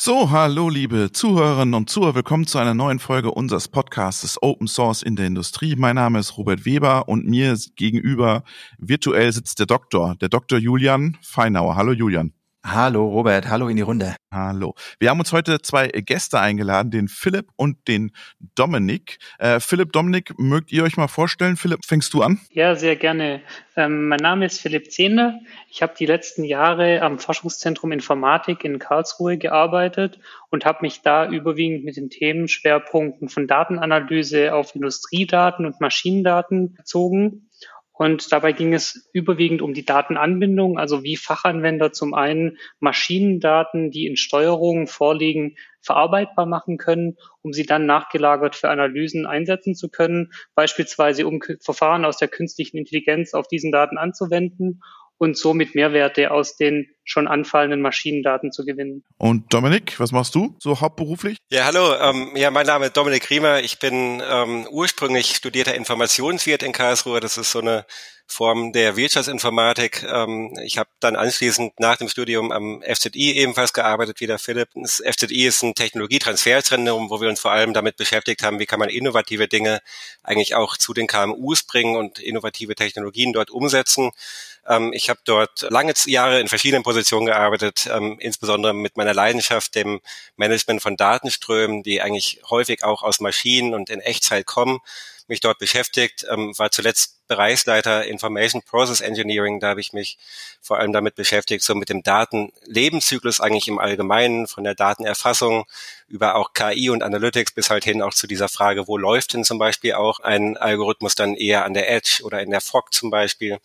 So, hallo liebe Zuhörerinnen und Zuhörer, willkommen zu einer neuen Folge unseres Podcasts Open Source in der Industrie. Mein Name ist Robert Weber und mir gegenüber virtuell sitzt der Doktor, der Dr. Julian Feinauer. Hallo Julian. Hallo Robert, hallo in die Runde. Hallo. Wir haben uns heute zwei Gäste eingeladen, den Philipp und den Dominik. Äh, Philipp, Dominik, mögt ihr euch mal vorstellen? Philipp, fängst du an? Ja, sehr gerne. Ähm, mein Name ist Philipp Zehnder. Ich habe die letzten Jahre am Forschungszentrum Informatik in Karlsruhe gearbeitet und habe mich da überwiegend mit den Themenschwerpunkten von Datenanalyse auf Industriedaten und Maschinendaten bezogen und dabei ging es überwiegend um die Datenanbindung, also wie Fachanwender zum einen Maschinendaten, die in Steuerungen vorliegen, verarbeitbar machen können, um sie dann nachgelagert für Analysen einsetzen zu können, beispielsweise um Verfahren aus der künstlichen Intelligenz auf diesen Daten anzuwenden und somit Mehrwerte aus den schon anfallenden Maschinendaten zu gewinnen. Und Dominik, was machst du so hauptberuflich? Ja, hallo. Ähm, ja, mein Name ist Dominik Riemer. Ich bin ähm, ursprünglich studierter Informationswirt in Karlsruhe. Das ist so eine Form der Wirtschaftsinformatik. Ähm, ich habe dann anschließend nach dem Studium am FZI ebenfalls gearbeitet wie der Philipp. Das FZI ist ein Technologietransferzentrum, wo wir uns vor allem damit beschäftigt haben, wie kann man innovative Dinge eigentlich auch zu den KMUs bringen und innovative Technologien dort umsetzen. Ähm, ich habe dort lange Jahre in verschiedenen Positionen gearbeitet, ähm, insbesondere mit meiner Leidenschaft, dem Management von Datenströmen, die eigentlich häufig auch aus Maschinen und in Echtzeit kommen mich dort beschäftigt, ähm, war zuletzt Bereichsleiter Information Process Engineering. Da habe ich mich vor allem damit beschäftigt, so mit dem Datenlebenszyklus eigentlich im Allgemeinen, von der Datenerfassung über auch KI und Analytics bis halt hin auch zu dieser Frage, wo läuft denn zum Beispiel auch ein Algorithmus dann eher an der Edge oder in der Fog zum Beispiel.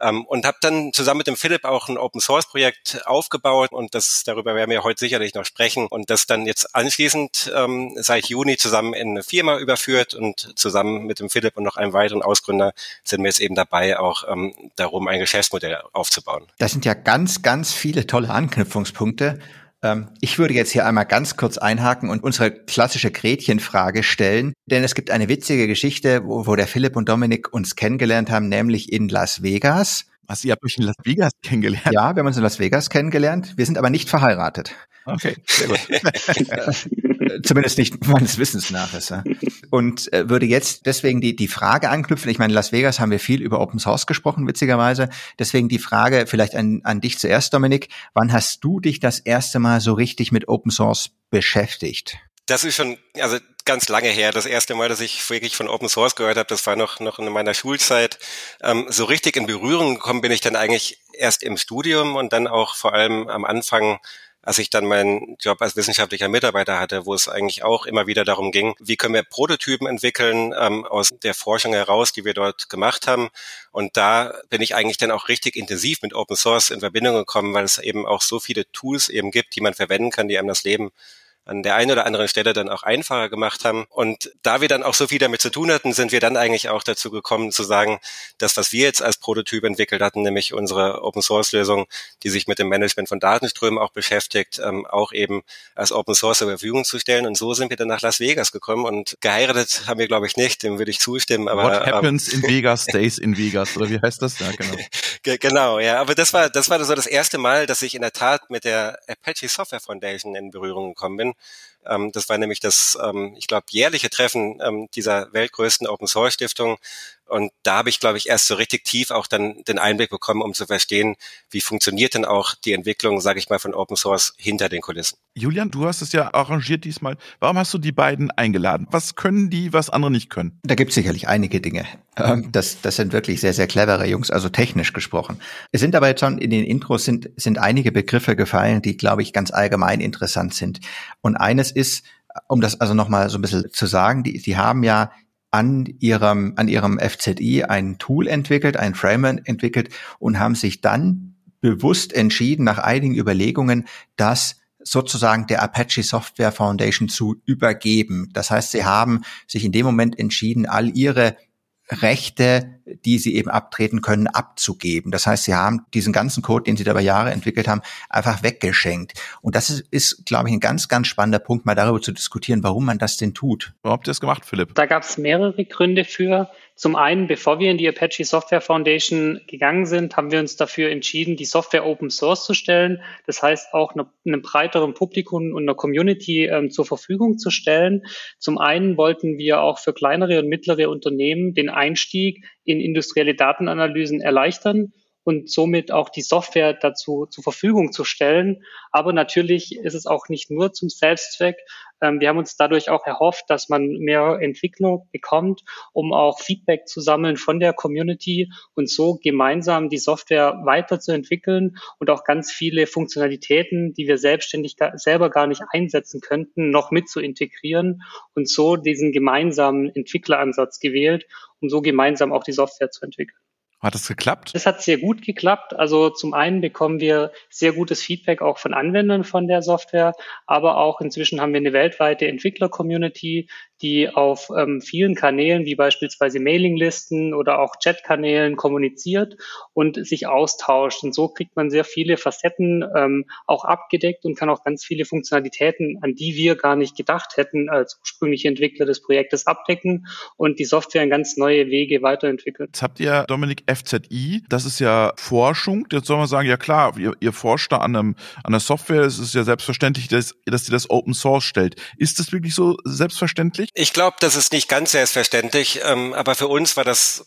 Ähm, und habe dann zusammen mit dem Philipp auch ein Open Source Projekt aufgebaut und das darüber werden wir heute sicherlich noch sprechen und das dann jetzt anschließend ähm, seit Juni zusammen in eine Firma überführt und zusammen mit dem Philipp und noch einem weiteren Ausgründer sind wir jetzt eben dabei, auch ähm, darum ein Geschäftsmodell aufzubauen. Das sind ja ganz, ganz viele tolle Anknüpfungspunkte. Ähm, ich würde jetzt hier einmal ganz kurz einhaken und unsere klassische Gretchenfrage stellen, denn es gibt eine witzige Geschichte, wo, wo der Philipp und Dominik uns kennengelernt haben, nämlich in Las Vegas. Was, ihr habt euch in Las Vegas kennengelernt? Ja, wir haben uns in Las Vegas kennengelernt. Wir sind aber nicht verheiratet. Okay, sehr gut. Zumindest nicht meines Wissens nach. Ist, ja. Und äh, würde jetzt deswegen die, die Frage anknüpfen. Ich meine, in Las Vegas haben wir viel über Open Source gesprochen, witzigerweise. Deswegen die Frage vielleicht an, an dich zuerst, Dominik. Wann hast du dich das erste Mal so richtig mit Open Source beschäftigt? Das ist schon, also ganz lange her. Das erste Mal, dass ich wirklich von Open Source gehört habe, das war noch, noch in meiner Schulzeit. Ähm, so richtig in Berührung gekommen bin ich dann eigentlich erst im Studium und dann auch vor allem am Anfang als ich dann meinen Job als wissenschaftlicher Mitarbeiter hatte, wo es eigentlich auch immer wieder darum ging, wie können wir Prototypen entwickeln ähm, aus der Forschung heraus, die wir dort gemacht haben. Und da bin ich eigentlich dann auch richtig intensiv mit Open Source in Verbindung gekommen, weil es eben auch so viele Tools eben gibt, die man verwenden kann, die einem das Leben an der einen oder anderen Stelle dann auch einfacher gemacht haben. Und da wir dann auch so viel damit zu tun hatten, sind wir dann eigentlich auch dazu gekommen zu sagen, dass was wir jetzt als Prototyp entwickelt hatten, nämlich unsere Open Source Lösung, die sich mit dem Management von Datenströmen auch beschäftigt, ähm, auch eben als Open Source zur Verfügung zu stellen. Und so sind wir dann nach Las Vegas gekommen und geheiratet haben wir, glaube ich, nicht, dem würde ich zustimmen. Aber, What happens ähm, in Vegas stays in Vegas, oder wie heißt das? Ja, genau. genau, ja. Aber das war, das war so das erste Mal, dass ich in der Tat mit der Apache Software Foundation in Berührung gekommen bin. Ähm, das war nämlich das, ähm, ich glaube, jährliche Treffen ähm, dieser weltgrößten Open Source Stiftung, und da habe ich, glaube ich, erst so richtig tief auch dann den Einblick bekommen, um zu verstehen, wie funktioniert denn auch die Entwicklung, sage ich mal, von Open Source hinter den Kulissen. Julian, du hast es ja arrangiert diesmal. Warum hast du die beiden eingeladen? Was können die, was andere nicht können? Da gibt es sicherlich einige Dinge. Ähm, das, das sind wirklich sehr, sehr clevere Jungs, also technisch gesprochen. Es sind aber jetzt schon in den Intros sind, sind einige Begriffe gefallen, die, glaube ich, ganz allgemein interessant sind. Und eines ist, um das also nochmal so ein bisschen zu sagen, die, die haben ja an ihrem, an ihrem FZI ein Tool entwickelt, ein Framework entwickelt und haben sich dann bewusst entschieden, nach einigen Überlegungen, das sozusagen der Apache Software Foundation zu übergeben. Das heißt, sie haben sich in dem Moment entschieden, all ihre Rechte, die sie eben abtreten können, abzugeben. Das heißt, sie haben diesen ganzen Code, den sie da über Jahre entwickelt haben, einfach weggeschenkt. Und das ist, ist glaube ich, ein ganz, ganz spannender Punkt, mal darüber zu diskutieren, warum man das denn tut. Warum habt ihr das gemacht, Philipp? Da gab es mehrere Gründe für. Zum einen, bevor wir in die Apache Software Foundation gegangen sind, haben wir uns dafür entschieden, die Software Open Source zu stellen. Das heißt, auch eine, einem breiteren Publikum und einer Community ähm, zur Verfügung zu stellen. Zum einen wollten wir auch für kleinere und mittlere Unternehmen den Einstieg in industrielle Datenanalysen erleichtern und somit auch die Software dazu zur Verfügung zu stellen. Aber natürlich ist es auch nicht nur zum Selbstzweck. Ähm, wir haben uns dadurch auch erhofft, dass man mehr Entwickler bekommt, um auch Feedback zu sammeln von der Community und so gemeinsam die Software weiterzuentwickeln und auch ganz viele Funktionalitäten, die wir selbstständig selber gar nicht einsetzen könnten, noch mit zu integrieren und so diesen gemeinsamen Entwickleransatz gewählt, um so gemeinsam auch die Software zu entwickeln. Hat es geklappt? Es hat sehr gut geklappt. Also zum einen bekommen wir sehr gutes Feedback auch von Anwendern von der Software, aber auch inzwischen haben wir eine weltweite Entwickler-Community, die auf ähm, vielen Kanälen wie beispielsweise Mailinglisten oder auch Chatkanälen kommuniziert und sich austauscht. Und so kriegt man sehr viele Facetten ähm, auch abgedeckt und kann auch ganz viele Funktionalitäten, an die wir gar nicht gedacht hätten, als ursprüngliche Entwickler des Projektes abdecken und die Software in ganz neue Wege weiterentwickeln. Jetzt habt ihr, Dominik, FZI, das ist ja Forschung. Jetzt soll man sagen, ja klar, ihr, ihr forscht da an, einem, an der Software, es ist ja selbstverständlich, dass, dass ihr das Open Source stellt. Ist das wirklich so selbstverständlich? Ich glaube, das ist nicht ganz selbstverständlich, ähm, aber für uns war das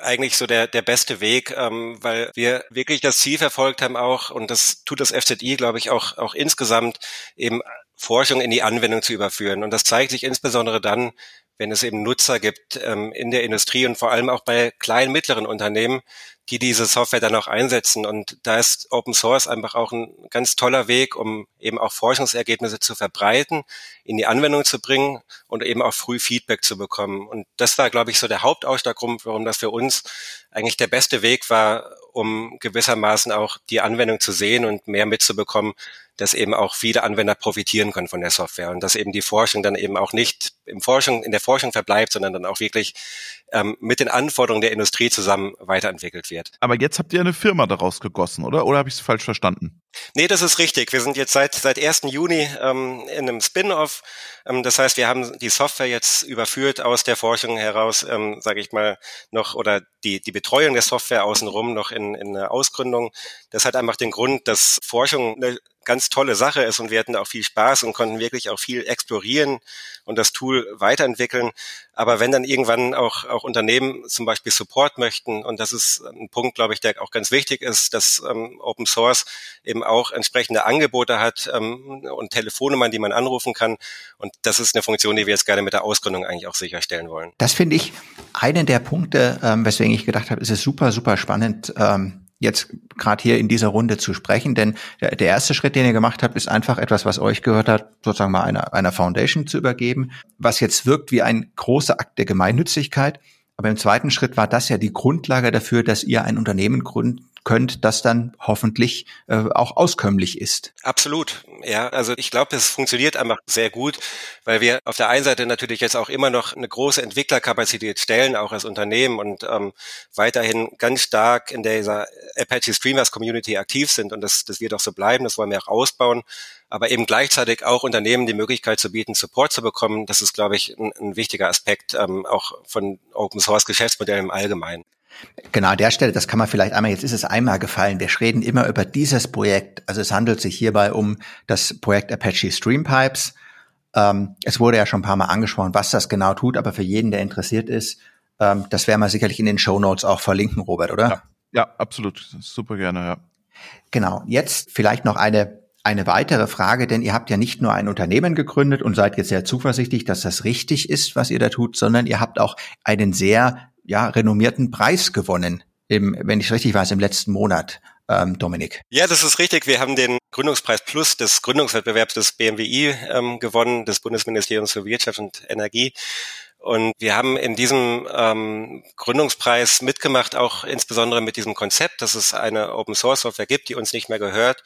eigentlich so der, der beste Weg, ähm, weil wir wirklich das Ziel verfolgt haben auch, und das tut das FZI, glaube ich, auch, auch insgesamt, eben Forschung in die Anwendung zu überführen. Und das zeigt sich insbesondere dann, wenn es eben Nutzer gibt ähm, in der Industrie und vor allem auch bei kleinen, mittleren Unternehmen, die diese Software dann auch einsetzen. Und da ist Open Source einfach auch ein ganz toller Weg, um eben auch Forschungsergebnisse zu verbreiten, in die Anwendung zu bringen und eben auch früh Feedback zu bekommen. Und das war, glaube ich, so der Hauptausschlaggrund, warum das für uns eigentlich der beste Weg war, um gewissermaßen auch die Anwendung zu sehen und mehr mitzubekommen, dass eben auch viele Anwender profitieren können von der Software und dass eben die Forschung dann eben auch nicht im Forschung, in der Forschung verbleibt, sondern dann auch wirklich ähm, mit den Anforderungen der Industrie zusammen weiterentwickelt wird. Aber jetzt habt ihr eine Firma daraus gegossen, oder? Oder habe ich es falsch verstanden? Nee, das ist richtig. Wir sind jetzt seit seit 1. Juni ähm, in einem Spin-off. Ähm, das heißt, wir haben die Software jetzt überführt aus der Forschung heraus, ähm, sage ich mal, noch oder die die Betreuung der Software außenrum noch in, in eine Ausgründung. Das hat einfach den Grund, dass Forschung eine ganz tolle Sache ist und wir hatten auch viel Spaß und konnten wirklich auch viel explorieren und das Tool weiterentwickeln. Aber wenn dann irgendwann auch, auch Unternehmen zum Beispiel Support möchten, und das ist ein Punkt, glaube ich, der auch ganz wichtig ist, dass ähm, Open Source eben auch entsprechende Angebote hat ähm, und Telefonnummern, die man anrufen kann. Und das ist eine Funktion, die wir jetzt gerne mit der Ausgründung eigentlich auch sicherstellen wollen. Das finde ich einen der Punkte, ähm, weswegen ich gedacht habe, es ist super, super spannend. Ähm jetzt gerade hier in dieser Runde zu sprechen, denn der, der, erste Schritt, den ihr gemacht habt, ist einfach etwas, was euch gehört hat, sozusagen mal einer, einer Foundation zu übergeben, was jetzt wirkt wie ein großer Akt der Gemeinnützigkeit. Aber im zweiten Schritt war das ja die Grundlage dafür, dass ihr ein Unternehmen gründet, könnt, das dann hoffentlich äh, auch auskömmlich ist. Absolut. Ja, also ich glaube, es funktioniert einfach sehr gut, weil wir auf der einen Seite natürlich jetzt auch immer noch eine große Entwicklerkapazität stellen, auch als Unternehmen und ähm, weiterhin ganz stark in dieser Apache Streamers Community aktiv sind und das, das wird auch so bleiben, das wollen wir auch ausbauen aber eben gleichzeitig auch Unternehmen die Möglichkeit zu bieten, Support zu bekommen. Das ist, glaube ich, ein, ein wichtiger Aspekt ähm, auch von Open Source Geschäftsmodellen im Allgemeinen. Genau, an der Stelle, das kann man vielleicht einmal, jetzt ist es einmal gefallen, wir reden immer über dieses Projekt. Also es handelt sich hierbei um das Projekt Apache Streampipes. Ähm, es wurde ja schon ein paar Mal angesprochen, was das genau tut, aber für jeden, der interessiert ist, ähm, das werden wir sicherlich in den Show Notes auch verlinken, Robert, oder? Ja, ja absolut. Super gerne, ja. Genau. Jetzt vielleicht noch eine eine weitere Frage, denn ihr habt ja nicht nur ein Unternehmen gegründet und seid jetzt sehr zuversichtlich, dass das richtig ist, was ihr da tut, sondern ihr habt auch einen sehr ja, renommierten Preis gewonnen, im, wenn ich richtig weiß, im letzten Monat. Ähm, Dominik. Ja, das ist richtig. Wir haben den Gründungspreis Plus des Gründungswettbewerbs des BMWI ähm, gewonnen, des Bundesministeriums für Wirtschaft und Energie. Und wir haben in diesem ähm, Gründungspreis mitgemacht, auch insbesondere mit diesem Konzept, dass es eine Open Source Software gibt, die uns nicht mehr gehört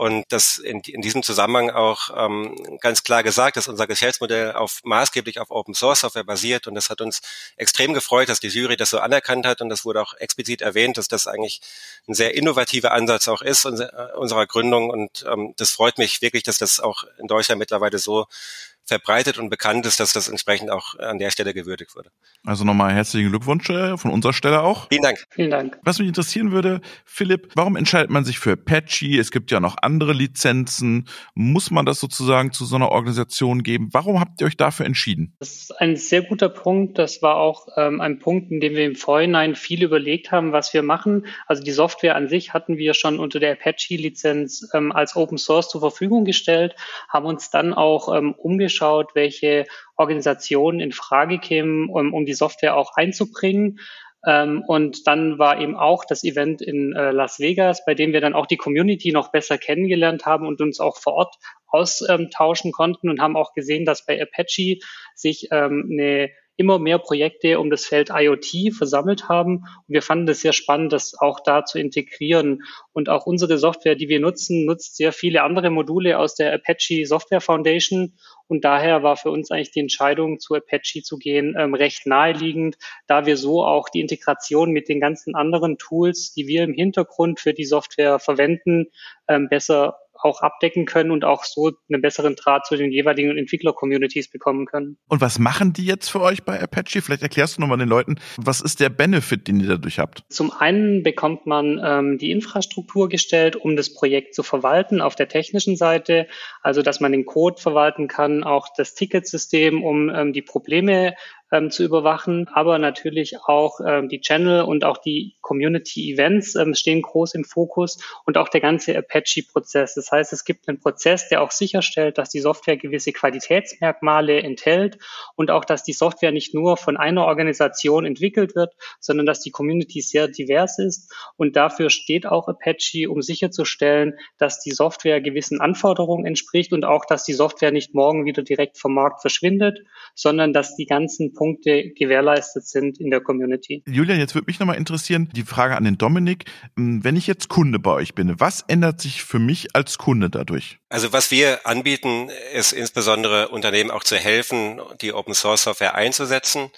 Und das in, in diesem Zusammenhang auch ähm, ganz klar gesagt, dass unser Geschäftsmodell auf maßgeblich auf Open Source Software basiert. Und das hat uns extrem gefreut, dass die Jury das so anerkannt hat. Und das wurde auch explizit erwähnt, dass das eigentlich ein sehr innovativer Ansatz auch ist unserer Gründung. Und ähm, das freut mich wirklich, dass das auch in Deutschland mittlerweile so verbreitet und bekannt ist, dass das entsprechend auch an der Stelle gewürdigt wurde. Also nochmal herzlichen Glückwunsch äh, von unserer Stelle auch. Vielen Dank. Vielen Dank. Was mich interessieren würde, Philipp, warum entscheidet man sich für Apache? Es gibt ja noch andere Lizenzen. Muss man das sozusagen zu so einer Organisation geben? Warum habt ihr euch dafür entschieden? Das ist ein sehr guter Punkt. Das war auch ähm, ein Punkt, in dem wir im Vorhinein viel überlegt haben, was wir machen. Also die Software an sich hatten wir schon unter der Apache-Lizenz ähm, als Open Source zur Verfügung gestellt, haben uns dann auch ähm, umgeschaut, angeschaut, welche Organisationen in Frage kämen, um, um die Software auch einzubringen. Ähm, und dann war eben auch das Event in äh, Las Vegas, bei dem wir dann auch die Community noch besser kennengelernt haben und uns auch vor Ort austauschen konnten und haben auch gesehen, dass bei Apache sich ähm, eine immer mehr Projekte um das Feld IoT versammelt haben. Und wir fanden es sehr spannend, das auch da zu integrieren. Und auch unsere Software, die wir nutzen, nutzt sehr viele andere Module aus der Apache Software Foundation. Und daher war für uns eigentlich die Entscheidung, zu Apache zu gehen, ähm, recht naheliegend, da wir so auch die Integration mit den ganzen anderen Tools, die wir im Hintergrund für die Software verwenden, ähm, besser auch abdecken können und auch so einen besseren Draht zu den jeweiligen Entwickler-Communities bekommen können. Und was machen die jetzt für euch bei Apache? Vielleicht erklärst du nochmal den Leuten, was ist der Benefit, den ihr dadurch habt? Zum einen bekommt man ähm, die Infrastruktur gestellt, um das Projekt zu verwalten auf der technischen Seite, also dass man den Code verwalten kann, auch das Ticketsystem, um ähm, die Probleme ähm, zu überwachen, aber natürlich auch ähm, die Channel und auch die Community Events ähm, stehen groß im Fokus und auch der ganze Apache-Prozess. Das heißt, es gibt einen Prozess, der auch sicherstellt, dass die Software gewisse Qualitätsmerkmale enthält und auch, dass die Software nicht nur von einer Organisation entwickelt wird, sondern dass die Community sehr divers ist. Und dafür steht auch Apache, um sicherzustellen, dass die Software gewissen Anforderungen entspricht und auch, dass die Software nicht morgen wieder direkt vom Markt verschwindet, sondern dass die ganzen Punkte gewährleistet sind in der Community. Julian, jetzt würde mich nochmal interessieren, die Frage an den Dominik. Ähm, wenn ich jetzt Kunde bei euch bin, was ändert sich für mich als Kunde dadurch? Also was wir anbieten, ist insbesondere Unternehmen auch zu helfen, die Open Source Software einzusetzen.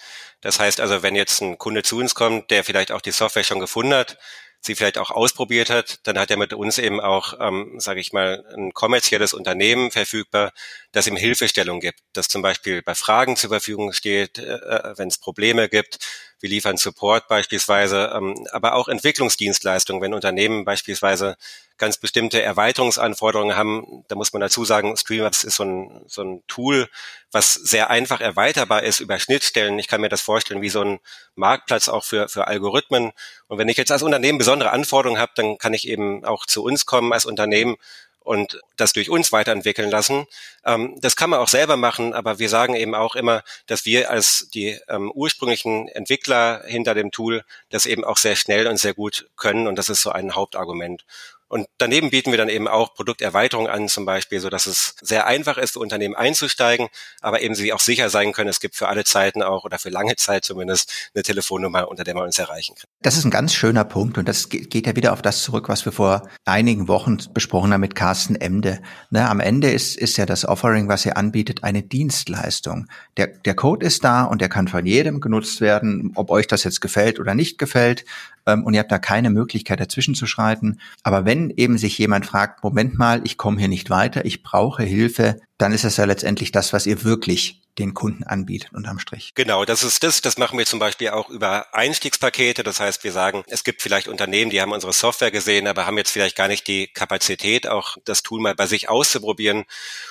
Das heißt also, wenn jetzt ein Kunde zu uns kommt, der vielleicht auch die Software schon gefunden hat, sie vielleicht auch ausprobiert hat, dann hat er mit uns eben auch, ähm, sage ich mal, ein kommerzielles Unternehmen verfügbar, das ihm Hilfestellung gibt, das zum Beispiel bei Fragen zur Verfügung steht, äh, äh wenn es Probleme gibt. Wir liefern Support beispielsweise, ähm, aber auch Entwicklungsdienstleistungen, wenn Unternehmen beispielsweise ganz bestimmte Erweiterungsanforderungen haben. Da muss man dazu sagen, Streamlabs ist so ein, so ein Tool, was sehr einfach erweiterbar ist über Schnittstellen. Ich kann mir das vorstellen wie so ein Marktplatz auch für, für Algorithmen. Und wenn ich jetzt als Unternehmen besondere Anforderungen habe, dann kann ich eben auch zu uns kommen als Unternehmen und das durch uns weiterentwickeln lassen. Ähm, das kann man auch selber machen, aber wir sagen eben auch immer, dass wir als die ähm, ursprünglichen Entwickler hinter dem Tool das eben auch sehr schnell und sehr gut können und das ist so ein Hauptargument. Und daneben bieten wir dann eben auch Produkterweiterungen an, zum Beispiel, so dass es sehr einfach ist, Unternehmen einzusteigen, aber eben sie auch sicher sein können, es gibt für alle Zeiten auch oder für lange Zeit zumindest eine Telefonnummer, unter der man uns erreichen kann. Das ist ein ganz schöner Punkt und das geht ja wieder auf das zurück, was wir vor einigen Wochen besprochen haben mit Carsten Emde. Ne, am Ende ist, ist ja das Offering, was ihr anbietet, eine Dienstleistung. Der, der Code ist da und der kann von jedem genutzt werden, ob euch das jetzt gefällt oder nicht gefällt ähm, und ihr habt da keine Möglichkeit dazwischen zu schreiten. Aber wenn eben sich jemand fragt, Moment mal, ich komme hier nicht weiter, ich brauche Hilfe, dann ist es ja letztendlich das, was ihr wirklich den Kunden anbietet unterm Strich. Genau, das ist das. Das machen wir zum Beispiel auch über Einstiegspakete. Das heißt, wir sagen, es gibt vielleicht Unternehmen, die haben unsere Software gesehen, aber haben jetzt vielleicht gar nicht die Kapazität, auch das Tool mal bei sich auszuprobieren.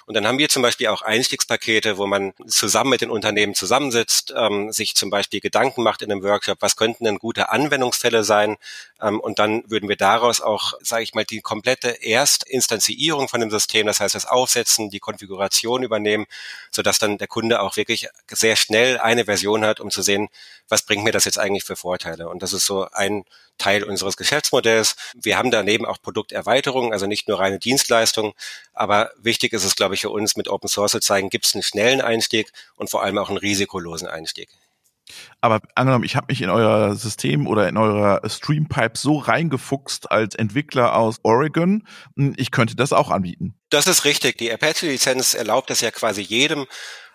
Und dann haben wir zum Beispiel auch Einstiegspakete, wo man zusammen mit den Unternehmen zusammensitzt, ähm, sich zum Beispiel Gedanken macht in einem Workshop, was könnten denn gute Anwendungsfälle sein? Ähm, und dann würden wir daraus auch, sage ich mal, die komplette Erstinstanzierung von dem System, das heißt das Aufsetzen, die Konfiguration übernehmen, sodass dann der Kunde Kunde auch wirklich sehr schnell eine Version hat, um zu sehen, was bringt mir das jetzt eigentlich für Vorteile. Und das ist so ein Teil unseres Geschäftsmodells. Wir haben daneben auch Produkterweiterungen, also nicht nur reine Dienstleistungen. Aber wichtig ist es, glaube ich, für uns mit Open Source zu zeigen, gibt es einen schnellen Einstieg und vor allem auch einen risikolosen Einstieg. Aber angenommen, ich habe mich in euer System oder in eurer Streampipe so reingefuchst als Entwickler aus Oregon, hm, ich könnte das auch anbieten. Das ist richtig. Die Apache-Lizenz erlaubt es ja quasi jedem,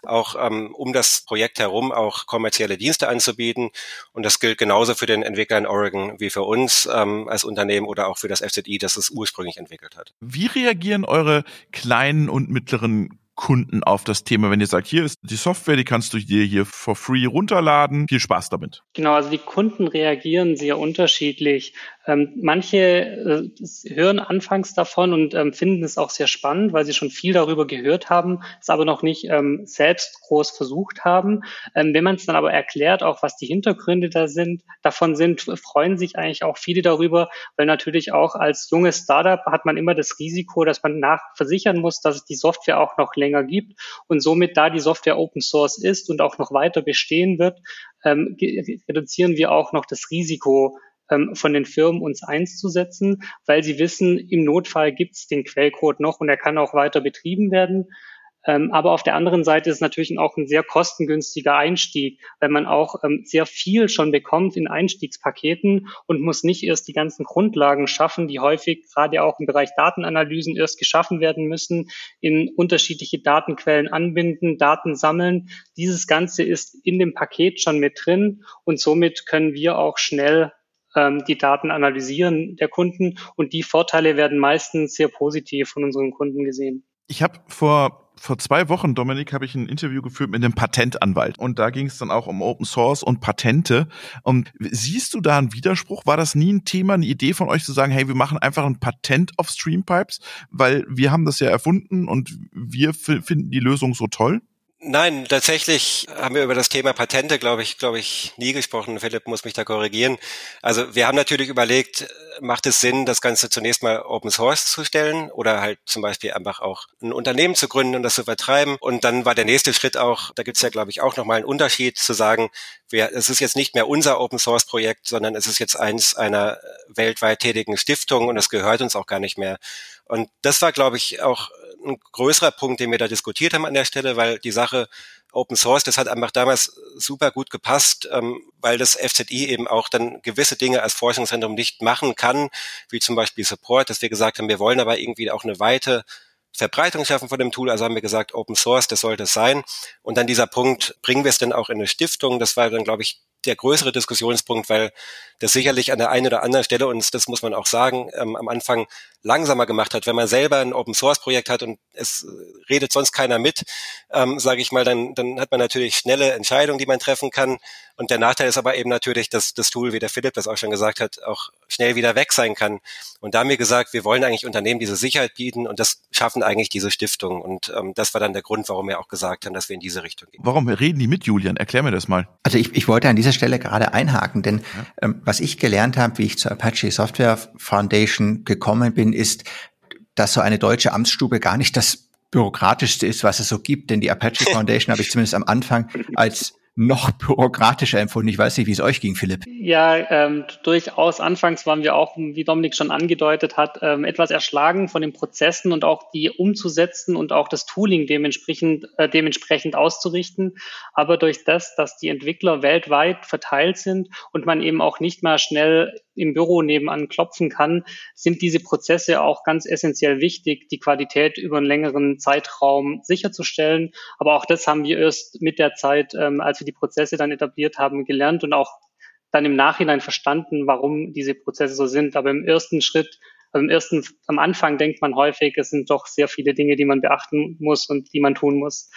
auch ähm, um das Projekt herum auch kommerzielle Dienste anzubieten. Und das gilt genauso für den Entwickler in Oregon wie für uns ähm, als Unternehmen oder auch für das FZI, das es ursprünglich entwickelt hat. Wie reagieren eure kleinen und mittleren Kunden auf das Thema, wenn ihr sagt, hier ist die Software, die kannst du dir hier for free runterladen. Viel Spaß damit. Genau, also die Kunden reagieren sehr unterschiedlich. Ähm, manche äh, hören anfangs davon und ähm, finden es auch sehr spannend, weil sie schon viel darüber gehört haben, es aber noch nicht ähm, selbst groß versucht haben. Ähm, wenn man es dann aber erklärt, auch was die Hintergründe da sind, davon sind, freuen sich eigentlich auch viele darüber, weil natürlich auch als junges Startup hat man immer das Risiko, dass man nachversichern muss, dass es die Software auch noch länger gibt und somit, da die Software Open Source ist und auch noch weiter bestehen wird, ähm, reduzieren wir auch noch das Risiko, von den Firmen uns einzusetzen, weil sie wissen, im Notfall gibt es den Quellcode noch und er kann auch weiter betrieben werden. Ähm, aber auf der anderen Seite ist natürlich auch ein sehr kostengünstiger Einstieg, weil man auch ähm, sehr viel schon bekommt in Einstiegspaketen und muss nicht erst die ganzen Grundlagen schaffen, die häufig gerade auch im Bereich Datenanalysen erst geschaffen werden müssen, in unterschiedliche Datenquellen anbinden, Daten sammeln. Dieses Ganze ist in dem Paket schon mit drin und somit können wir auch schnell ähm, die Daten analysieren der Kunden und die Vorteile werden meistens sehr positiv von unseren Kunden gesehen. Ich habe vor vor zwei Wochen, Dominik, habe ich ein Interview geführt mit einem Patentanwalt. Und da ging es dann auch um Open Source und Patente. Und siehst du da einen Widerspruch? War das nie ein Thema, eine Idee von euch zu sagen, hey, wir machen einfach ein Patent auf Streampipes, weil wir haben das ja erfunden und wir finden die Lösung so toll? Nein, tatsächlich haben wir über das Thema Patente, glaube ich, glaube ich, nie gesprochen. Philipp muss mich da korrigieren. Also wir haben natürlich überlegt, macht es Sinn, das Ganze zunächst mal Open Source zu stellen oder halt zum Beispiel einfach auch ein Unternehmen zu gründen und das zu vertreiben. Und dann war der nächste Schritt auch, da gibt es ja, glaube ich, auch nochmal einen Unterschied zu sagen, wir, es ist jetzt nicht mehr unser Open Source Projekt, sondern es ist jetzt eins einer weltweit tätigen Stiftung und es gehört uns auch gar nicht mehr. Und das war, glaube ich, auch ein größerer Punkt, den wir da diskutiert haben an der Stelle, weil die Sache Open Source, das hat einfach damals super gut gepasst, ähm, weil das FZI eben auch dann gewisse Dinge als Forschungszentrum nicht machen kann, wie zum Beispiel Support, dass wir gesagt haben, wir wollen aber irgendwie auch eine weite Verbreitung schaffen von dem Tool. Also haben wir gesagt, Open Source, das sollte es sein. Und dann dieser Punkt, bringen wir es denn auch in eine Stiftung? Das war dann, glaube ich, der größere Diskussionspunkt, weil das sicherlich an der einen oder anderen Stelle uns, das muss man auch sagen, ähm, am Anfang langsamer gemacht hat. Wenn man selber ein Open Source Projekt hat und es redet sonst keiner mit, ähm, sage ich mal, dann, dann hat man natürlich schnelle Entscheidungen, die man treffen kann. Und der Nachteil ist aber eben natürlich, dass das Tool, wie der Philipp das auch schon gesagt hat, auch schnell wieder weg sein kann. Und da haben wir gesagt, wir wollen eigentlich Unternehmen diese Sicherheit bieten und das schaffen eigentlich diese Stiftungen. Und ähm, das war dann der Grund, warum wir auch gesagt haben, dass wir in diese Richtung gehen. Warum reden die mit, Julian? Erklär mir das mal. Also ich, ich wollte an dieser Stelle gerade einhaken, denn ja. ähm, was ich gelernt habe, wie ich zur Apache Software Foundation gekommen bin, ist, dass so eine deutsche Amtsstube gar nicht das bürokratischste ist, was es so gibt. Denn die Apache Foundation habe ich zumindest am Anfang als noch bürokratischer empfunden. Ich weiß nicht, wie es euch ging, Philipp. Ja, ähm, durchaus. Anfangs waren wir auch, wie Dominik schon angedeutet hat, ähm, etwas erschlagen von den Prozessen und auch die umzusetzen und auch das Tooling dementsprechend, äh, dementsprechend auszurichten. Aber durch das, dass die Entwickler weltweit verteilt sind und man eben auch nicht mehr schnell im Büro nebenan klopfen kann, sind diese Prozesse auch ganz essentiell wichtig, die Qualität über einen längeren Zeitraum sicherzustellen. Aber auch das haben wir erst mit der Zeit, ähm, als wir die Prozesse dann etabliert haben, gelernt und auch dann im Nachhinein verstanden, warum diese Prozesse so sind. Aber im ersten Schritt, also im ersten, am Anfang denkt man häufig, es sind doch sehr viele Dinge, die man beachten muss und die man tun muss.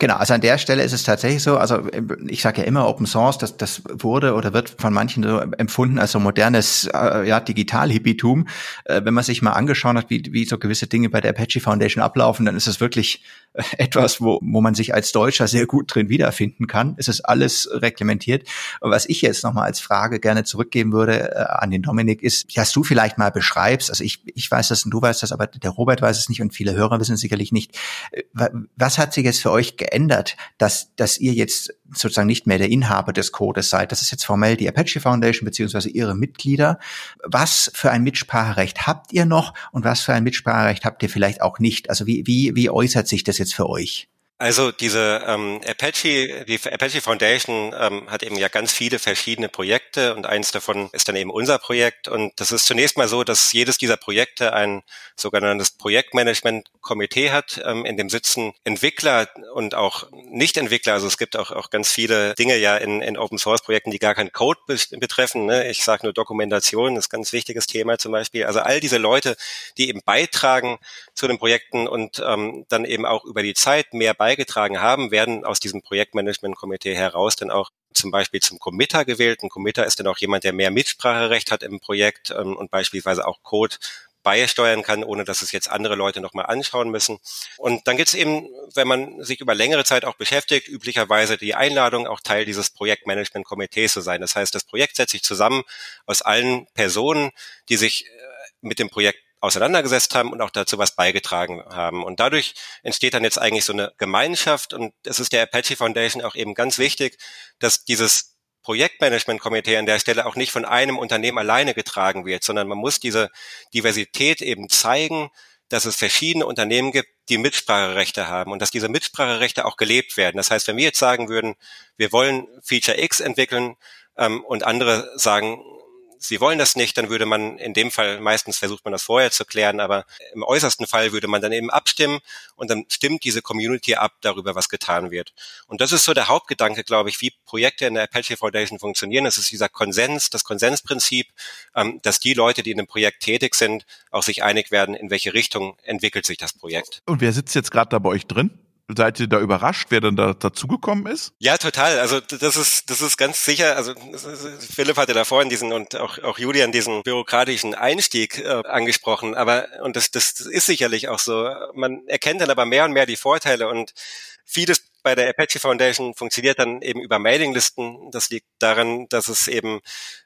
Genau, also an der Stelle ist es tatsächlich so, also ich sage ja immer Open Source, das, das wurde oder wird von manchen so empfunden als so modernes äh, ja, Digital-Hippitum. Äh, wenn man sich mal angeschaut hat, wie, wie so gewisse Dinge bei der Apache Foundation ablaufen, dann ist es wirklich etwas, wo, wo man sich als Deutscher sehr gut drin wiederfinden kann. Es ist alles reglementiert. Und was ich jetzt nochmal als Frage gerne zurückgeben würde äh, an den Dominik ist, dass du vielleicht mal beschreibst, also ich, ich weiß das und du weißt das, aber der Robert weiß es nicht und viele Hörer wissen es sicherlich nicht. Äh, was hat sich jetzt für euch geändert? geändert, dass, dass ihr jetzt sozusagen nicht mehr der Inhaber des Codes seid. Das ist jetzt formell die Apache Foundation beziehungsweise ihre Mitglieder. Was für ein Mitspracherecht habt ihr noch und was für ein Mitspracherecht habt ihr vielleicht auch nicht? Also wie, wie, wie äußert sich das jetzt für euch? Also diese ähm, Apache, die Apache Foundation ähm, hat eben ja ganz viele verschiedene Projekte und eins davon ist dann eben unser Projekt. Und das ist zunächst mal so, dass jedes dieser Projekte ein sogenanntes Projektmanagement-Komitee hat, ähm, in dem sitzen Entwickler und auch Nicht-Entwickler. Also es gibt auch, auch ganz viele Dinge ja in, in Open-Source-Projekten, die gar keinen Code betreffen. Ne? Ich sage nur Dokumentation, ist ein ganz wichtiges Thema zum Beispiel. Also all diese Leute, die eben beitragen zu den Projekten und ähm, dann eben auch über die Zeit mehr beitragen, beigetragen haben, werden aus diesem Projektmanagement-Komitee heraus dann auch zum Beispiel zum Committer gewählt. Ein Committer ist dann auch jemand, der mehr Mitspracherecht hat im Projekt ähm, und beispielsweise auch Code beisteuern kann, ohne dass es jetzt andere Leute nochmal anschauen müssen. Und dann gibt es eben, wenn man sich über längere Zeit auch beschäftigt, üblicherweise die Einladung, auch Teil dieses Projektmanagement-Komitees zu sein. Das heißt, das Projekt setzt sich zusammen aus allen Personen, die sich äh, mit dem Projekt auseinandergesetzt haben und auch dazu was beigetragen haben. Und dadurch entsteht dann jetzt eigentlich so eine Gemeinschaft und es ist der Apache Foundation auch eben ganz wichtig, dass dieses Projektmanagement-Komitee an der Stelle auch nicht von einem Unternehmen alleine getragen wird, sondern man muss diese Diversität eben zeigen, dass es verschiedene Unternehmen gibt, die Mitspracherechte haben und dass diese Mitspracherechte auch gelebt werden. Das heißt, wenn wir jetzt sagen würden, wir wollen Feature X entwickeln ähm, und andere sagen, sie wollen das nicht, dann würde man in dem Fall, meistens versucht man das vorher zu klären, aber im äußersten Fall würde man dann eben abstimmen und dann stimmt diese Community ab darüber, was getan wird. Und das ist so der Hauptgedanke, glaube ich, wie Projekte in der Apache Foundation funktionieren. Es ist dieser Konsens, das Konsensprinzip, ähm, dass die Leute, die in einem Projekt tätig sind, auch sich einig werden, in welche Richtung entwickelt sich das Projekt. Und wer sitzt jetzt gerade da bei euch drin? Seid ihr da überrascht, wer denn da dazugekommen ist? Ja, total. Also das ist das ist ganz sicher. Also Philipp hatte da vorhin diesen und auch auch Julian diesen bürokratischen Einstieg äh, angesprochen. Aber und das das ist sicherlich auch so. Man erkennt dann aber mehr und mehr die Vorteile und vieles bei der Apache Foundation funktioniert dann eben über Mailinglisten. Das liegt daran, dass es eben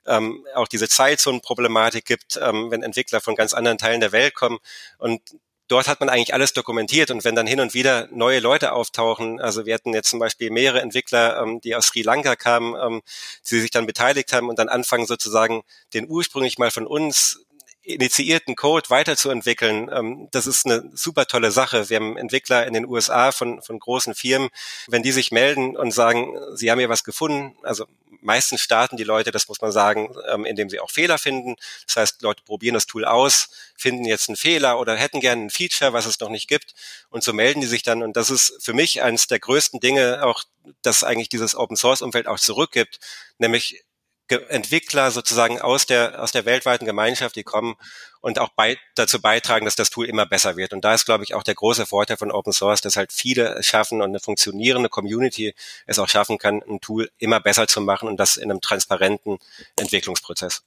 ähm, auch diese Zeitzonen-Problematik gibt, ähm, wenn Entwickler von ganz anderen Teilen der Welt kommen. Und dort hat man eigentlich alles dokumentiert und wenn dann hin und wieder neue Leute auftauchen, also wir hatten jetzt zum Beispiel mehrere Entwickler, ähm, die aus Sri Lanka kamen, ähm, die sich dann beteiligt haben und dann anfangen sozusagen den ursprünglich mal von uns initiierten Code weiterzuentwickeln. Ähm, das ist eine super tolle Sache. Wir haben Entwickler in den USA von, von großen Firmen. Wenn die sich melden und sagen, sie haben hier was gefunden, also meistens starten die Leute, das muss man sagen, ähm, indem sie auch Fehler finden. Das heißt, Leute probieren das Tool aus, finden jetzt einen Fehler oder hätten gerne ein Feature, was es noch nicht gibt. Und so melden die sich dann. Und das ist für mich eines der größten Dinge, auch dass eigentlich dieses Open Source Umfeld auch zurückgibt, nämlich Entwickler sozusagen aus der, aus der weltweiten Gemeinschaft, die kommen und auch bei, dazu beitragen, dass das Tool immer besser wird. Und da ist, glaube ich, auch der große Vorteil von Open Source, dass halt viele es schaffen und eine funktionierende Community es auch schaffen kann, ein Tool immer besser zu machen und das in einem transparenten Entwicklungsprozess.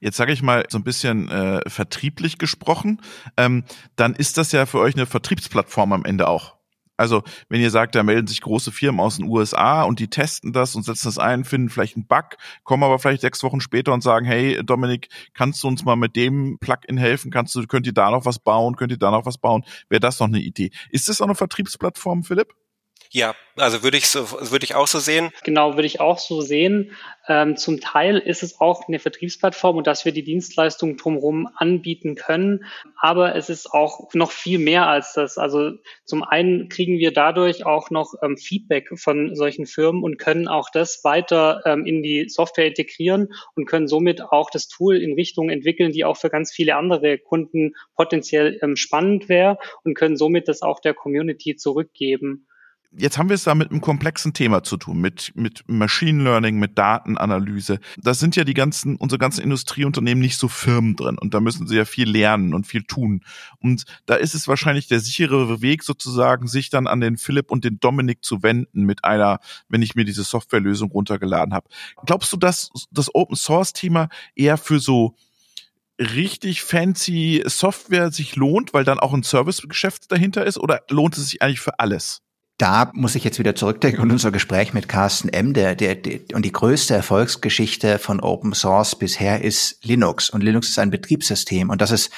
Jetzt sage ich mal so ein bisschen äh, vertrieblich gesprochen, ähm, dann ist das ja für euch eine Vertriebsplattform am Ende auch. Also, wenn ihr sagt, da melden sich große Firmen aus den USA und die testen das und setzen das ein, finden vielleicht einen Bug, kommen aber vielleicht sechs Wochen später und sagen, hey, Dominik, kannst du uns mal mit dem Plugin helfen? Kannst du, könnt ihr da noch was bauen? Könnt ihr da noch was bauen? Wäre das noch eine Idee? Ist das auch eine Vertriebsplattform, Philipp? Ja, also würde ich so, würde ich auch so sehen. Genau, würde ich auch so sehen. Ähm, zum Teil ist es auch eine Vertriebsplattform und dass wir die Dienstleistungen drumherum anbieten können. Aber es ist auch noch viel mehr als das. Also zum einen kriegen wir dadurch auch noch ähm, Feedback von solchen Firmen und können auch das weiter ähm, in die Software integrieren und können somit auch das Tool in Richtungen entwickeln, die auch für ganz viele andere Kunden potenziell ähm, spannend wäre und können somit das auch der Community zurückgeben jetzt haben wir es da mit einem komplexen Thema zu tun, mit, mit Machine Learning, mit Datenanalyse. Da sind ja die ganzen, unsere ganzen Industrieunternehmen nicht so Firmen drin und da müssen sie ja viel lernen und viel tun. Und da ist es wahrscheinlich der sichere Weg sozusagen, sich dann an den Philipp und den Dominik zu wenden mit einer, wenn ich mir diese Softwarelösung runtergeladen habe. Glaubst du, dass das Open Source Thema eher für so richtig fancy Software sich lohnt, weil dann auch ein Servicegeschäft dahinter ist oder lohnt es sich eigentlich für alles? Da muss ich jetzt wieder zurückdenken und unser Gespräch mit Carsten M. Der, der, der, und die größte Erfolgsgeschichte von Open Source bisher ist Linux. Und Linux ist ein Betriebssystem. Und das ist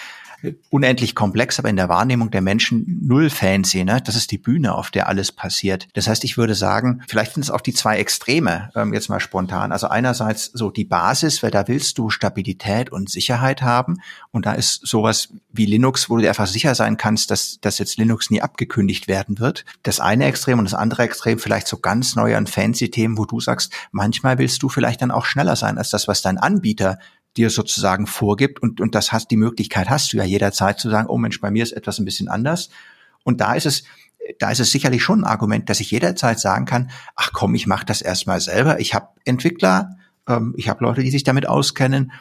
unendlich komplex, aber in der Wahrnehmung der Menschen null fancy. Ne? Das ist die Bühne, auf der alles passiert. Das heißt, ich würde sagen, vielleicht sind es auch die zwei Extreme, ähm, jetzt mal spontan. Also einerseits so die Basis, weil da willst du Stabilität und Sicherheit haben. Und da ist sowas wie Linux, wo du einfach sicher sein kannst, dass, dass jetzt Linux nie abgekündigt werden wird. Das eine Extrem und das andere Extrem vielleicht so ganz neue und fancy Themen, wo du sagst, manchmal willst du vielleicht dann auch schneller sein als das, was dein Anbieter dir sozusagen vorgibt und, und das hast, die Möglichkeit hast du ja jederzeit zu sagen, oh Mensch, bei mir ist etwas ein bisschen anders. Und da ist es, da ist es sicherlich schon ein Argument, dass ich jederzeit sagen kann, ach komm, ich mache das erstmal selber. Ich habe Entwickler, ähm, ich habe Leute, die sich damit auskennen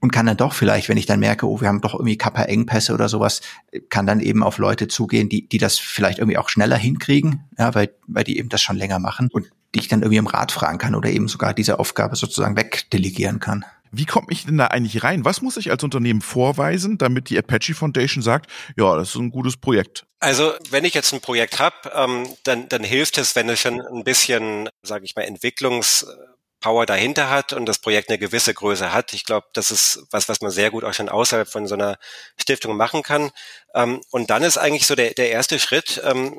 und kann dann doch vielleicht, wenn ich dann merke, oh, wir haben doch irgendwie Kappa-Engpässe oder sowas, kann dann eben auf Leute zugehen, die, die das vielleicht irgendwie auch schneller hinkriegen, ja, weil, weil die eben das schon länger machen und die ich dann irgendwie im Rat fragen kann oder eben sogar diese Aufgabe sozusagen wegdelegieren kann. Wie komme ich denn da eigentlich rein? Was muss ich als Unternehmen vorweisen, damit die Apache Foundation sagt, ja, das ist ein gutes Projekt? Also wenn ich jetzt ein Projekt habe, ähm, dann, dann hilft es, wenn es schon ein bisschen, sage ich mal, Entwicklungspower dahinter hat und das Projekt eine gewisse Größe hat. Ich glaube, das ist was, was man sehr gut auch schon außerhalb von so einer Stiftung machen kann. Ähm, und dann ist eigentlich so der, der erste Schritt, ähm,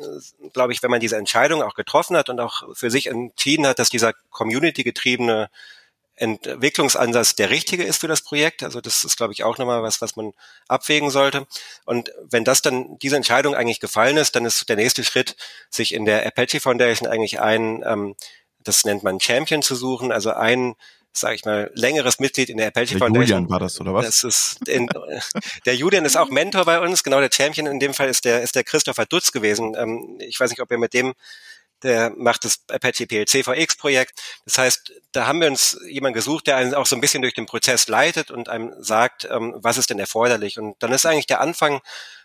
glaube ich, wenn man diese Entscheidung auch getroffen hat und auch für sich entschieden hat, dass dieser community-getriebene Entwicklungsansatz der richtige ist für das Projekt. Also das ist, glaube ich, auch nochmal was, was man abwägen sollte. Und wenn das dann, diese Entscheidung eigentlich gefallen ist, dann ist der nächste Schritt, sich in der Apache Foundation eigentlich ein, ähm, das nennt man Champion zu suchen, also ein sage ich mal, längeres Mitglied in der Apache der Foundation. Julian war das, oder was? Das ist in, der Julian ist auch Mentor bei uns, genau der Champion in dem Fall ist der, ist der Christopher Dutz gewesen. Ähm, ich weiß nicht, ob ihr mit dem der macht das Apache PLC Projekt. Das heißt, da haben wir uns jemanden gesucht, der einen auch so ein bisschen durch den Prozess leitet und einem sagt, ähm, was ist denn erforderlich. Und dann ist eigentlich der Anfang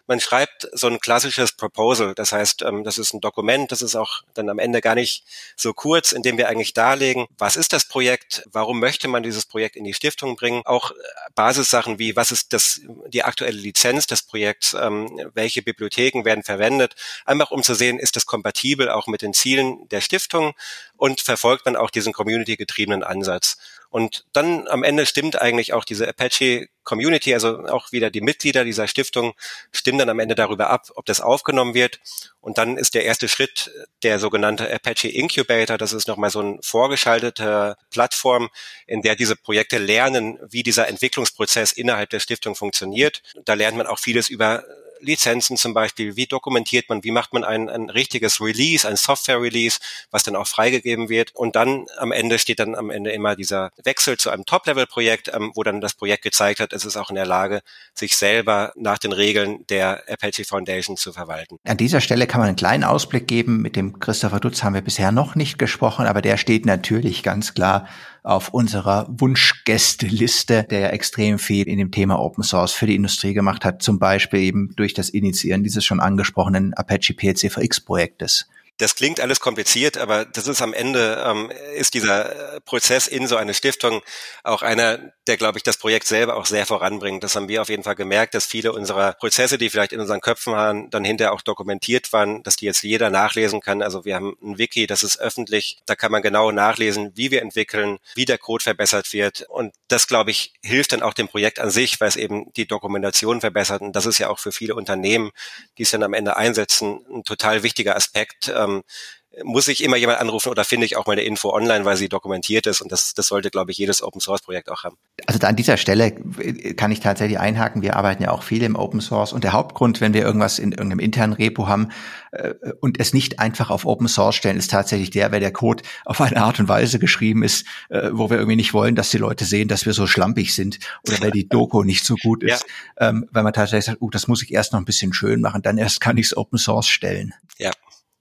man schreibt so ein klassisches Proposal. Das heißt, ähm, das ist ein Dokument, das ist auch dann am Ende gar nicht so kurz, in dem wir eigentlich darlegen, was ist das Projekt, warum möchte man dieses Projekt in die Stiftung bringen, auch äh, Basissachen wie, was ist das, die aktuelle Lizenz des Projekts, ähm, welche Bibliotheken werden verwendet, einfach um zu sehen, ist das kompatibel auch mit den Zielen der Stiftung und verfolgt man auch diesen community-getriebenen Ansatz. Und dann am Ende stimmt eigentlich auch diese Apache Community, also auch wieder die Mitglieder dieser Stiftung, stimmen dann am Ende darüber ab, ob das aufgenommen wird. Und dann ist der erste Schritt der sogenannte Apache Incubator. Das ist nochmal so ein vorgeschalteter Plattform, in der diese Projekte lernen, wie dieser Entwicklungsprozess innerhalb der Stiftung funktioniert. Da lernt man auch vieles über Lizenzen zum Beispiel, wie dokumentiert man, wie macht man ein, ein richtiges Release, ein Software-Release, was dann auch freigegeben wird. Und dann am Ende steht dann am Ende immer dieser Wechsel zu einem Top-Level-Projekt, ähm, wo dann das Projekt gezeigt hat, es ist auch in der Lage, sich selber nach den Regeln der Apache Foundation zu verwalten. An dieser Stelle kann man einen kleinen Ausblick geben. Mit dem Christopher Dutz haben wir bisher noch nicht gesprochen, aber der steht natürlich ganz klar auf unserer Wunschgästeliste, der ja extrem viel in dem Thema Open Source für die Industrie gemacht hat, zum Beispiel eben durch das Initiieren dieses schon angesprochenen Apache PLCVX Projektes. Das klingt alles kompliziert, aber das ist am Ende, ähm, ist dieser Prozess in so eine Stiftung auch einer, der, glaube ich, das Projekt selber auch sehr voranbringt. Das haben wir auf jeden Fall gemerkt, dass viele unserer Prozesse, die vielleicht in unseren Köpfen waren, dann hinterher auch dokumentiert waren, dass die jetzt jeder nachlesen kann. Also wir haben ein Wiki, das ist öffentlich, da kann man genau nachlesen, wie wir entwickeln, wie der Code verbessert wird. Und das, glaube ich, hilft dann auch dem Projekt an sich, weil es eben die Dokumentation verbessert. Und das ist ja auch für viele Unternehmen, die es dann am Ende einsetzen, ein total wichtiger Aspekt ähm, muss ich immer jemand anrufen oder finde ich auch meine Info online, weil sie dokumentiert ist und das, das sollte, glaube ich, jedes Open Source Projekt auch haben. Also da an dieser Stelle kann ich tatsächlich einhaken. Wir arbeiten ja auch viel im Open Source und der Hauptgrund, wenn wir irgendwas in irgendeinem internen Repo haben äh, und es nicht einfach auf Open Source stellen, ist tatsächlich der, weil der Code auf eine Art und Weise geschrieben ist, äh, wo wir irgendwie nicht wollen, dass die Leute sehen, dass wir so schlampig sind oder weil die Doku nicht so gut ist, ja. ähm, weil man tatsächlich sagt, oh, das muss ich erst noch ein bisschen schön machen, dann erst kann ich es Open Source stellen. Ja,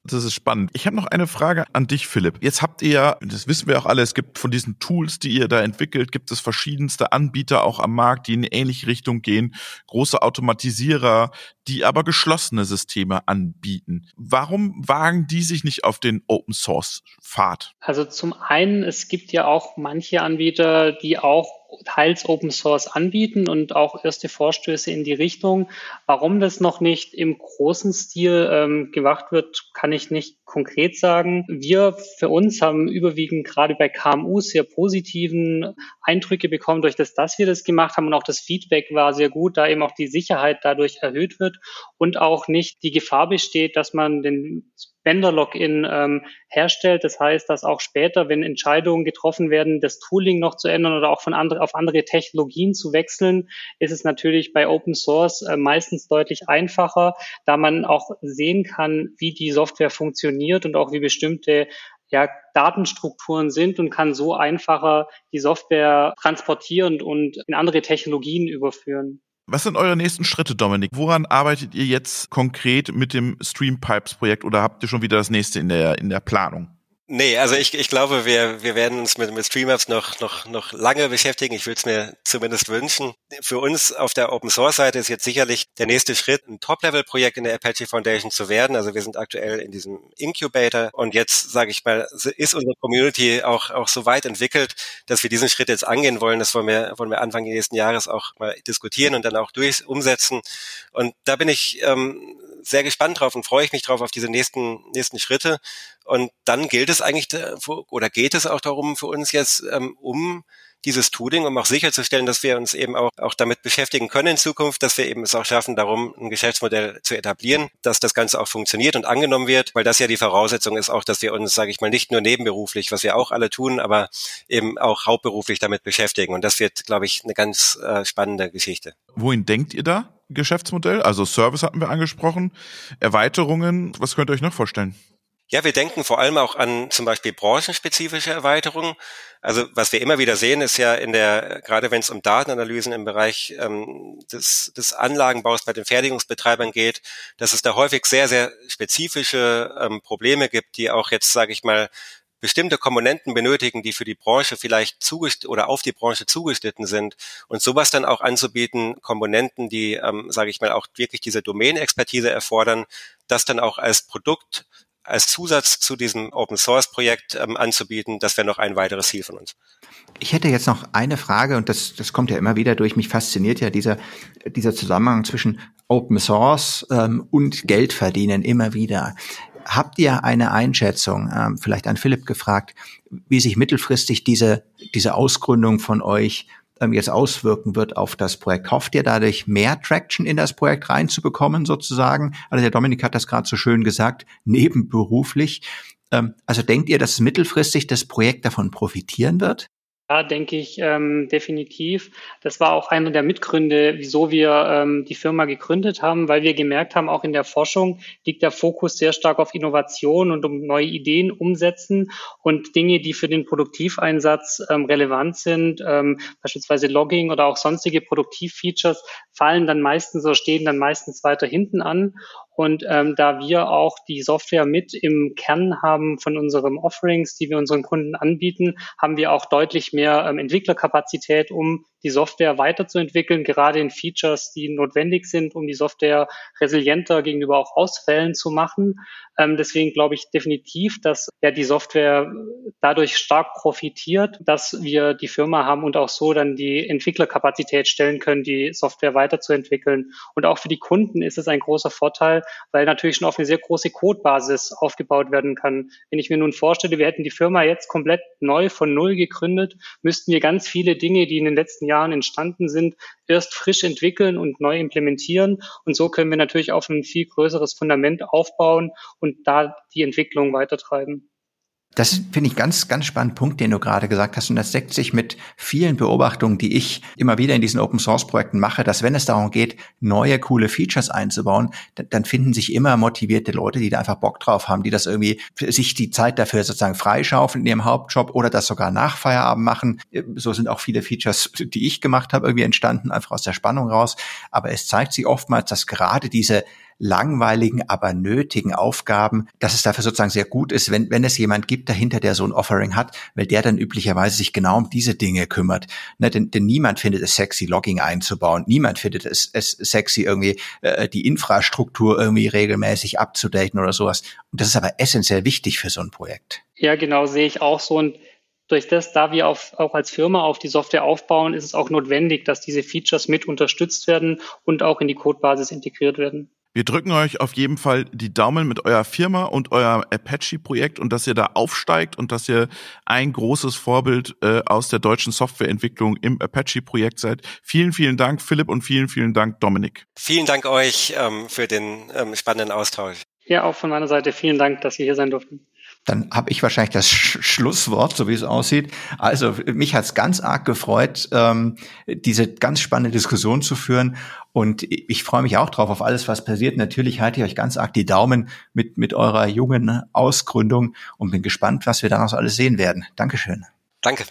das ist spannend. Ich habe noch eine Frage an dich, Philipp. Jetzt habt ihr ja, das wissen wir auch alle, es gibt von diesen Tools, die ihr da entwickelt, gibt es verschiedenste Anbieter auch am Markt, die in eine ähnliche Richtung gehen. Große Automatisierer, die aber geschlossene Systeme anbieten. Warum wagen die sich nicht auf den Open Source Pfad? Also zum einen, es gibt ja auch manche Anbieter, die auch teils Open Source anbieten und auch erste Vorstöße in die Richtung. Warum das noch nicht im großen Stil ähm, gemacht wird, kann ich nicht konkret sagen. Wir für uns haben überwiegend gerade bei KMU sehr positiven Eindrücke bekommen, durch das, dass wir das gemacht haben und auch das Feedback war sehr gut, da eben auch die Sicherheit dadurch erhöht wird und auch nicht die Gefahr besteht, dass man den Vendor-Login ähm, herstellt. Das heißt, dass auch später, wenn Entscheidungen getroffen werden, das Tooling noch zu ändern oder auch von andere, auf andere Technologien zu wechseln, ist es natürlich bei Open Source äh, meistens deutlich einfacher, da man auch sehen kann, wie die Software funktioniert und auch wie bestimmte ja, Datenstrukturen sind und kann so einfacher die Software transportieren und in andere Technologien überführen. Was sind eure nächsten Schritte, Dominik? Woran arbeitet ihr jetzt konkret mit dem Streampipes-Projekt oder habt ihr schon wieder das nächste in der, in der Planung? Nee, also ich, ich glaube, wir, wir werden uns mit, mit Streamapps noch, noch, noch lange beschäftigen. Ich würde es mir zumindest wünschen. Für uns auf der Open Source Seite ist jetzt sicherlich der nächste Schritt, ein Top-Level-Projekt in der Apache Foundation zu werden. Also wir sind aktuell in diesem Incubator und jetzt, sage ich mal, ist unsere Community auch, auch so weit entwickelt, dass wir diesen Schritt jetzt angehen wollen. Das wollen wir, wollen wir Anfang nächsten Jahres auch mal diskutieren und dann auch durch umsetzen. Und da bin ich ähm, sehr gespannt drauf und freue ich mich drauf auf diese nächsten, nächsten Schritte. Und dann gilt es eigentlich, oder geht es auch darum für uns jetzt, ähm, um dieses Tooling, um auch sicherzustellen, dass wir uns eben auch, auch damit beschäftigen können in Zukunft, dass wir eben es auch schaffen, darum ein Geschäftsmodell zu etablieren, dass das Ganze auch funktioniert und angenommen wird, weil das ja die Voraussetzung ist auch, dass wir uns, sage ich mal, nicht nur nebenberuflich, was wir auch alle tun, aber eben auch hauptberuflich damit beschäftigen. Und das wird, glaube ich, eine ganz äh, spannende Geschichte. Wohin denkt ihr da? Geschäftsmodell? Also Service hatten wir angesprochen. Erweiterungen, was könnt ihr euch noch vorstellen? Ja, wir denken vor allem auch an zum Beispiel branchenspezifische Erweiterungen. Also was wir immer wieder sehen, ist ja in der, gerade wenn es um Datenanalysen im Bereich ähm, des, des Anlagenbaus bei den Fertigungsbetreibern geht, dass es da häufig sehr, sehr spezifische ähm, Probleme gibt, die auch jetzt, sage ich mal, bestimmte Komponenten benötigen, die für die Branche vielleicht zugest oder auf die Branche zugeschnitten sind und sowas dann auch anzubieten, Komponenten, die, ähm, sage ich mal, auch wirklich diese Domänexpertise erfordern, das dann auch als Produkt als Zusatz zu diesem Open Source Projekt ähm, anzubieten, das wäre noch ein weiteres Ziel von uns. Ich hätte jetzt noch eine Frage und das, das kommt ja immer wieder durch. Mich fasziniert ja dieser, dieser Zusammenhang zwischen Open Source ähm, und Geld verdienen immer wieder. Habt ihr eine Einschätzung, ähm, vielleicht an Philipp gefragt, wie sich mittelfristig diese, diese Ausgründung von euch ähm, jetzt auswirken wird auf das Projekt? Hofft ihr dadurch mehr Traction in das Projekt reinzubekommen sozusagen? Also der Dominik hat das gerade so schön gesagt, nebenberuflich. Ähm, also denkt ihr, dass mittelfristig das Projekt davon profitieren wird? Ja, denke ich ähm, definitiv. Das war auch einer der Mitgründe, wieso wir ähm, die Firma gegründet haben, weil wir gemerkt haben, auch in der Forschung liegt der Fokus sehr stark auf Innovation und um neue Ideen umsetzen und Dinge, die für den Produktiveinsatz ähm, relevant sind, ähm, beispielsweise Logging oder auch sonstige Produktivfeatures, fallen dann meistens oder stehen dann meistens weiter hinten an. Und ähm, da wir auch die Software mit im Kern haben von unseren Offerings, die wir unseren Kunden anbieten, haben wir auch deutlich mehr ähm, Entwicklerkapazität, um die Software weiterzuentwickeln, gerade in Features, die notwendig sind, um die Software resilienter gegenüber auch Ausfällen zu machen. Ähm, deswegen glaube ich definitiv, dass ja die Software dadurch stark profitiert, dass wir die Firma haben und auch so dann die Entwicklerkapazität stellen können, die Software weiterzuentwickeln. Und auch für die Kunden ist es ein großer Vorteil, weil natürlich schon auf eine sehr große Codebasis aufgebaut werden kann. Wenn ich mir nun vorstelle, wir hätten die Firma jetzt komplett neu von Null gegründet, müssten wir ganz viele Dinge, die in den letzten Jahren entstanden sind, erst frisch entwickeln und neu implementieren. Und so können wir natürlich auf ein viel größeres Fundament aufbauen und da die Entwicklung weitertreiben. Das finde ich ganz, ganz spannend Punkt, den du gerade gesagt hast. Und das deckt sich mit vielen Beobachtungen, die ich immer wieder in diesen Open Source Projekten mache, dass wenn es darum geht, neue coole Features einzubauen, dann finden sich immer motivierte Leute, die da einfach Bock drauf haben, die das irgendwie sich die Zeit dafür sozusagen freischaufeln in ihrem Hauptjob oder das sogar nach Feierabend machen. So sind auch viele Features, die ich gemacht habe, irgendwie entstanden, einfach aus der Spannung raus. Aber es zeigt sich oftmals, dass gerade diese langweiligen, aber nötigen Aufgaben, dass es dafür sozusagen sehr gut ist, wenn, wenn es jemand gibt dahinter, der so ein Offering hat, weil der dann üblicherweise sich genau um diese Dinge kümmert. Ne, denn, denn niemand findet es sexy, Logging einzubauen. Niemand findet es, es sexy, irgendwie äh, die Infrastruktur irgendwie regelmäßig abzudaten oder sowas. Und das ist aber essentiell wichtig für so ein Projekt. Ja, genau, sehe ich auch so. Und durch das, da wir auf, auch als Firma auf die Software aufbauen, ist es auch notwendig, dass diese Features mit unterstützt werden und auch in die Codebasis integriert werden. Wir drücken euch auf jeden Fall die Daumen mit eurer Firma und euer Apache-Projekt und dass ihr da aufsteigt und dass ihr ein großes Vorbild äh, aus der deutschen Softwareentwicklung im Apache-Projekt seid. Vielen, vielen Dank, Philipp, und vielen, vielen Dank, Dominik. Vielen Dank euch ähm, für den ähm, spannenden Austausch. Ja, auch von meiner Seite vielen Dank, dass wir hier sein durften. Dann habe ich wahrscheinlich das Sch Schlusswort, so wie es aussieht. Also mich hat's ganz arg gefreut, ähm, diese ganz spannende Diskussion zu führen. Und ich freue mich auch drauf auf alles, was passiert. Natürlich halte ich euch ganz arg die Daumen mit, mit eurer jungen Ausgründung und bin gespannt, was wir daraus alles sehen werden. Dankeschön. Danke.